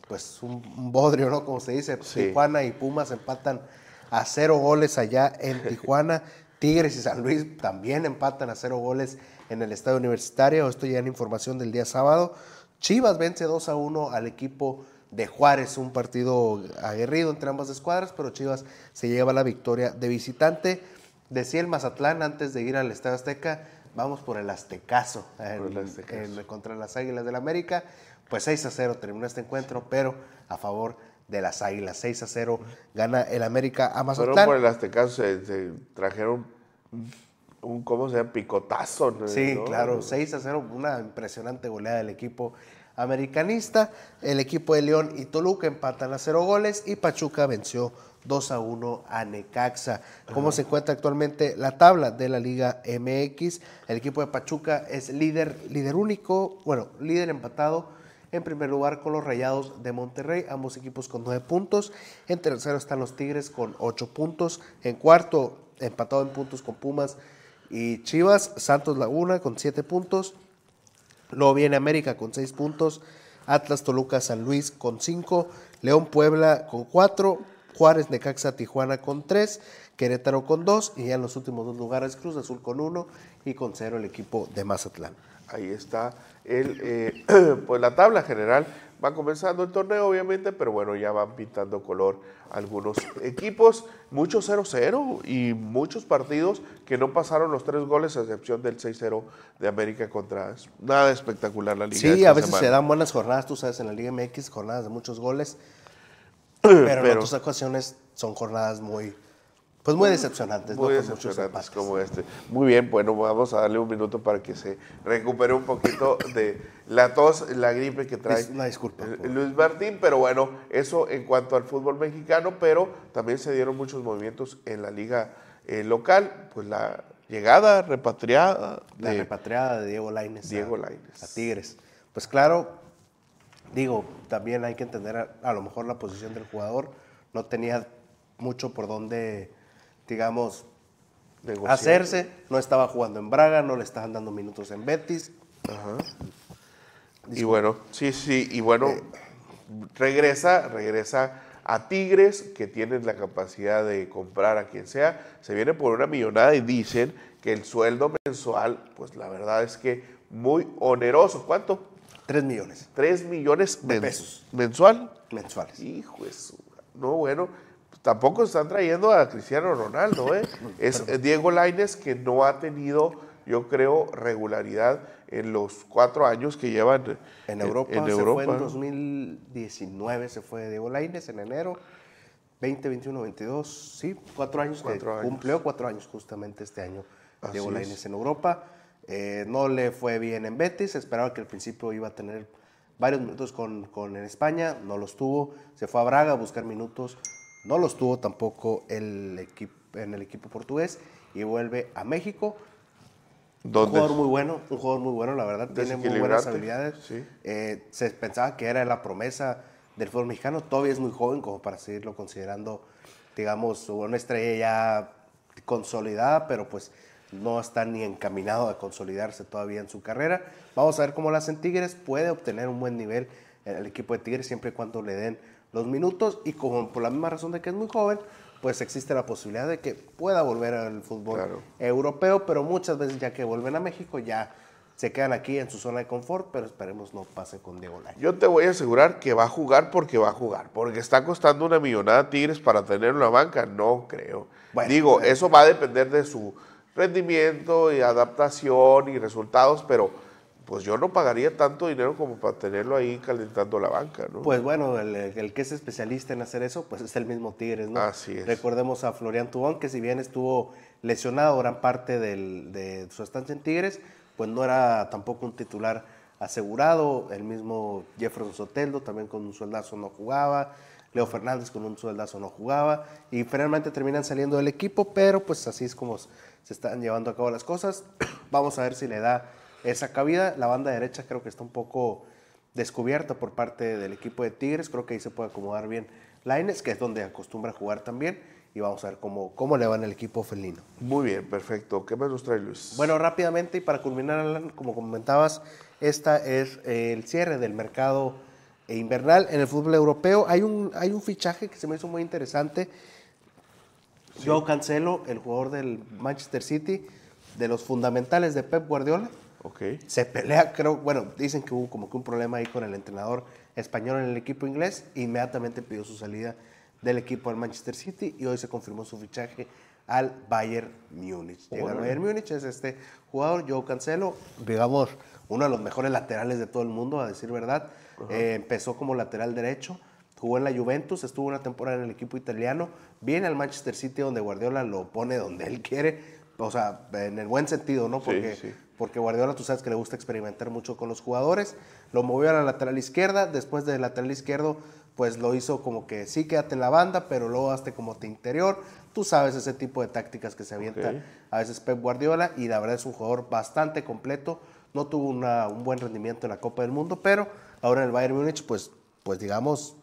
pues un, bodrio, ¿no? Como se dice, Sí. Tijuana y Pumas empatan a cero goles allá en Tijuana. Tigres y San Luis también empatan a cero goles en el estadio universitario. Esto ya en información del día sábado. Chivas vence 2 a 1 al equipo de Juárez, un partido aguerrido entre ambas escuadras, pero Chivas se lleva la victoria de visitante. Decía el Mazatlán antes de ir al Estadio Azteca, vamos por el Aztecaso, el Aztecaso. en- contra las Águilas del América. Pues 6 a 0 terminó este encuentro, pero a favor de las Águilas. 6 a 0 gana el América a Mazatlán. por el Aztecaso, se, se trajeron un, ¿cómo se llama? Picotazo. ¿no? Sí, claro, 6 a 0, una impresionante goleada del equipo americanista. El equipo de León y Toluca empatan a 0 goles y Pachuca venció 2 a 1 a Necaxa. ¿Cómo se encuentra actualmente la tabla de la Liga MX? El equipo de Pachuca es líder, líder único, bueno, líder empatado en primer lugar con los Rayados de Monterrey, ambos equipos con 9 puntos. En tercero están los Tigres con 8 puntos. En cuarto, empatado en puntos con Pumas y Chivas, Santos Laguna con 7 puntos. Luego viene América con 6 puntos, Atlas Toluca San Luis con 5, León Puebla con 4, Juárez Necaxa Tijuana con 3, Querétaro con 2 y ya en los últimos dos lugares Cruz Azul con 1 y con 0 el equipo de Mazatlán. Ahí está el, eh, pues la tabla general. Va comenzando el torneo, obviamente, pero bueno, ya van pintando color algunos equipos. Muchos 0-0 y muchos partidos que no pasaron los tres goles, a excepción del 6-0 de América contra. Nada espectacular la liga. Sí, esta a veces semana. se dan buenas jornadas, tú sabes, en la Liga MX, jornadas de muchos goles, pero, en otras ocasiones son jornadas muy, pues muy decepcionantes, Muy ¿no? Decepcionantes como este. Muy bien, bueno, vamos a darle un minuto para que se recupere un poquito de la tos, la gripe que trae una disculpa, Luis Martín, pero bueno, eso en cuanto al fútbol mexicano, pero también se dieron muchos movimientos en la liga eh, local, pues la llegada repatriada La de repatriada de Diego Lainez. Diego a, Lainez. a Tigres. Pues claro, digo, también hay que entender a, a lo mejor la posición del jugador. No tenía mucho por dónde, digamos, hacerse. No estaba jugando en Braga, no le estaban dando minutos en Betis. Y bueno, sí, sí, y bueno, Eh. regresa, regresa a Tigres, que tienen la capacidad de comprar a quien sea. Se viene por una millonada y dicen que el sueldo mensual, pues la verdad es que muy oneroso. ¿Cuánto? Tres millones Tres millones De pesos. mensual. mensuales. Hijo de su- No, bueno, tampoco están trayendo a Cristiano Ronaldo, ¿eh? Es Diego Lainez que no ha tenido, yo creo, regularidad en los cuatro años que llevan En Europa, en se Europa, fue en ¿no? 2019, se fue Diego Lainez en enero. 20, 21, 22, sí, cuatro años. que Cuatro años. Cumplió cuatro años justamente este año Así Diego es. Lainez en Europa. Eh, no le fue bien en Betis, esperaba que al principio iba a tener varios minutos con, con en España, no los tuvo. Se fue a Braga a buscar minutos, no los tuvo tampoco el equipo, en el equipo portugués y vuelve a México. Un jugador muy bueno, un jugador muy bueno, la verdad, tiene muy buenas habilidades. sí. Eh, se pensaba que era la promesa del fútbol mexicano, todavía es muy joven como para seguirlo considerando, digamos, una estrella ya consolidada, pero pues no está ni encaminado a consolidarse todavía en su carrera. Vamos a ver cómo lo hacen Tigres, puede obtener un buen nivel en el equipo de Tigres siempre y cuando le den los minutos y como por la misma razón de que es muy joven, pues existe la posibilidad de que pueda volver al fútbol Claro. europeo, pero muchas veces ya que vuelven a México ya se quedan aquí en su zona de confort, pero esperemos no pase con Diego Lainez. Yo te voy a asegurar que va a jugar porque va a jugar, porque está costando una millonada Tigres para tener una banca, no creo. Bueno, Digo, eso va a depender de su rendimiento y adaptación y resultados, pero pues yo no pagaría tanto dinero como para tenerlo ahí calentando la banca, ¿no? Pues bueno, el, el que es especialista en hacer eso, pues es el mismo Tigres, ¿no? Así es. Recordemos a Florian Tubón, que si bien estuvo lesionado gran parte del- de su estancia en Tigres, pues no era tampoco un titular asegurado. El mismo Jefferson Soteldo también con un sueldazo no jugaba. Leo Fernández con un sueldazo no jugaba. Y finalmente terminan saliendo del equipo, pero pues así es como se están llevando a cabo las cosas. Vamos a ver si le da esa cabida. La banda derecha creo que está un poco descubierta por parte del equipo de Tigres. Creo que ahí se puede acomodar bien Laines, que es donde acostumbra jugar también. Y vamos a ver cómo, cómo le va en el equipo felino. Muy bien, perfecto. ¿Qué más nos trae Luis? Bueno, rápidamente y para culminar, Alan, como comentabas, esta es el cierre del mercado invernal en el fútbol europeo. Hay un, hay un fichaje que se me hizo muy interesante. Joe Cancelo, el jugador del Manchester City, de los fundamentales de Pep Guardiola. Ok. Se pelea, creo, bueno, dicen que hubo como que un problema ahí con el entrenador español en el equipo inglés. Inmediatamente pidió su salida del equipo al Manchester City y hoy se confirmó su fichaje al Bayern Múnich. Llega al. Bayern Múnich, es este jugador, Joe Cancelo, digamos, uno de los mejores laterales de todo el mundo, a decir verdad. Eh, empezó como lateral derecho, jugó en la Juventus, estuvo una temporada en el equipo italiano, viene al Manchester City donde Guardiola lo pone donde él quiere, o sea, en el buen sentido, ¿no? Sí, Porque, sí. Porque Guardiola tú sabes que le gusta experimentar mucho con los jugadores, lo movió a la lateral izquierda, después del lateral izquierdo pues lo hizo como que sí quédate en la banda, pero luego hazte como te interior, tú sabes ese tipo de tácticas que se avienta Ok. a veces Pep Guardiola y la verdad es un jugador bastante completo, no tuvo una- un buen rendimiento en la Copa del Mundo, pero ahora en el Bayern Múnich pues, pues digamos,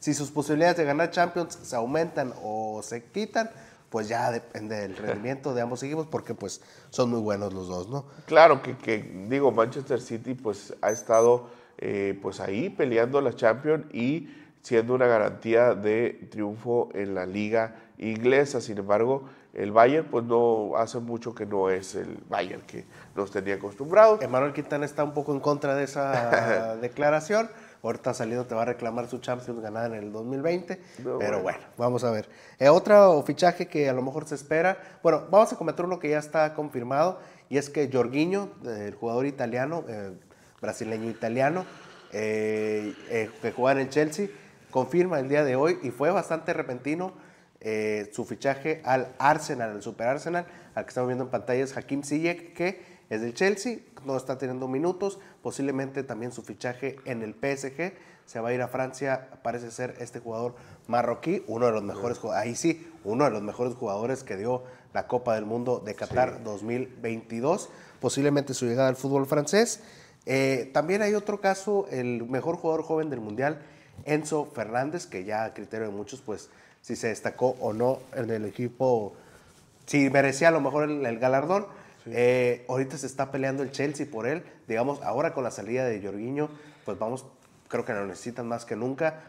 si sus posibilidades de ganar Champions se aumentan o se quitan, pues ya depende del rendimiento de ambos equipos porque pues son muy buenos los dos, ¿no? Claro que, que, digo, Manchester City pues ha estado eh, pues ahí peleando la Champions y siendo una garantía de triunfo en la liga inglesa. Sin embargo, el Bayern pues no hace mucho que no es el Bayern que nos tenía acostumbrados. Emanuel Quintana está un poco en contra de esa declaración. Ahorita salido te va a reclamar su Champions ganada en el 2020. No, pero bueno. bueno, vamos a ver. Eh, otro fichaje que a lo mejor se espera. Bueno, vamos a comentar uno que ya está confirmado. Y es que Jorginho, el jugador italiano, eh, brasileño italiano, eh, que juega en el Chelsea, confirma el día de hoy y fue bastante repentino su fichaje al Arsenal, al Super Arsenal, al que estamos viendo en pantalla es Hakim Ziyech, que es del Chelsea, no está teniendo minutos, posiblemente también su fichaje en el PSG, se va a ir a Francia, parece ser este jugador marroquí, uno de los mejores, ahí sí, uno de los mejores jugadores que dio la Copa del Mundo de Qatar 2022, posiblemente su llegada al fútbol francés. Eh, también hay otro caso, el mejor jugador joven del Mundial, Enzo Fernández, que ya a criterio de muchos, pues si se destacó o no en el equipo, si merecía a lo mejor el, el galardón. Eh, ahorita se está peleando el Chelsea por él. Digamos, ahora con la salida de Jorginho, pues vamos, creo que lo necesitan más que nunca.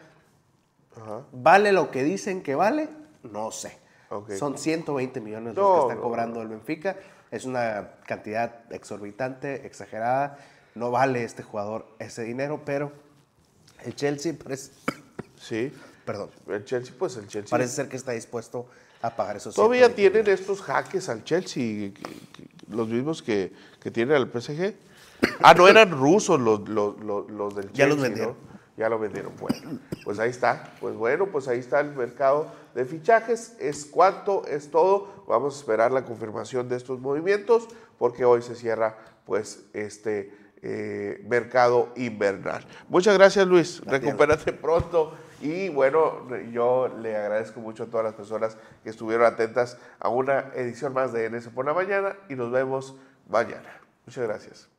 ¿Vale lo que dicen que vale? No sé. Son 120 millones No, los que está no, cobrando el Benfica. Es una cantidad exorbitante, exagerada. No vale este jugador ese dinero, pero el Chelsea parece, Sí. perdón, El Chelsea, pues el Chelsea. parece ser que está dispuesto a pagar esos Todavía 120 tienen estos jaques al Chelsea, que- que- los mismos que, que tiene al PSG. Ah, no eran rusos los, los, los, los del Chelsea. Ya los ¿no? vendieron. Ya lo vendieron. Bueno, pues ahí está. Pues bueno, pues ahí está el mercado de fichajes. Es cuánto, es todo. Vamos a esperar la confirmación de estos movimientos porque hoy se cierra pues este eh, mercado invernal. Muchas gracias Luis. Recupérate pronto. Y bueno, yo le agradezco mucho a todas las personas que estuvieron atentas a una edición más de NS por la mañana y nos vemos mañana. Muchas gracias.